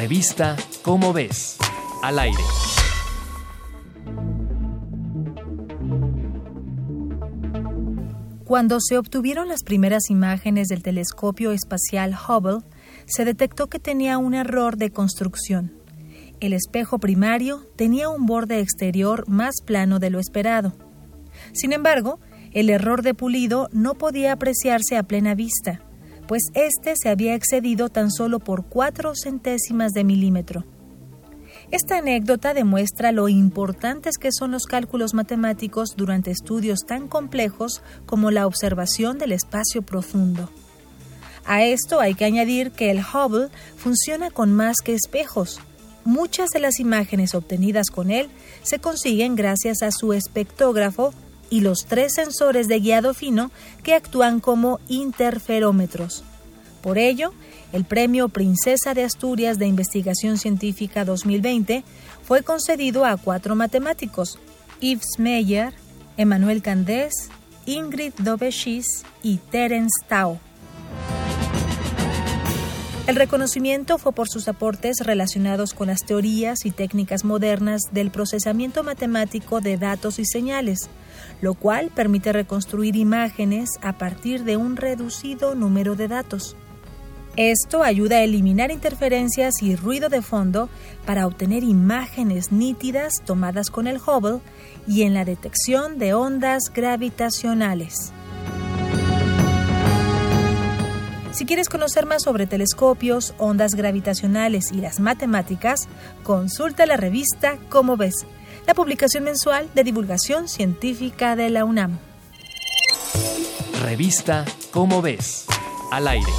Revista Cómo ves, al aire. Cuando se obtuvieron las primeras imágenes del telescopio espacial Hubble, se detectó que tenía un error de construcción. El espejo primario tenía un borde exterior más plano de lo esperado. Sin embargo, el error de pulido no podía apreciarse a plena vista, pues éste se había excedido tan solo por cuatro centésimas de milímetro. Esta anécdota demuestra lo importantes que son los cálculos matemáticos durante estudios tan complejos como la observación del espacio profundo. A esto hay que añadir que el Hubble funciona con más que espejos. Muchas de las imágenes obtenidas con él se consiguen gracias a su espectógrafo y los tres sensores de guiado fino que actúan como interferómetros. Por ello, el Premio Princesa de Asturias de Investigación Científica 2020 fue concedido a cuatro matemáticos, Yves Meyer, Emmanuel Candés, Ingrid Dobeshis y Terence Tao. El reconocimiento fue por sus aportes relacionados con las teorías y técnicas modernas del procesamiento matemático de datos y señales, lo cual permite reconstruir imágenes a partir de un reducido número de datos. Esto ayuda a eliminar interferencias y ruido de fondo para obtener imágenes nítidas tomadas con el Hubble y en la detección de ondas gravitacionales. Si quieres conocer más sobre telescopios, ondas gravitacionales y las matemáticas, consulta la revista Cómo ves, la publicación mensual de divulgación científica de la UNAM. Revista Cómo ves, al aire.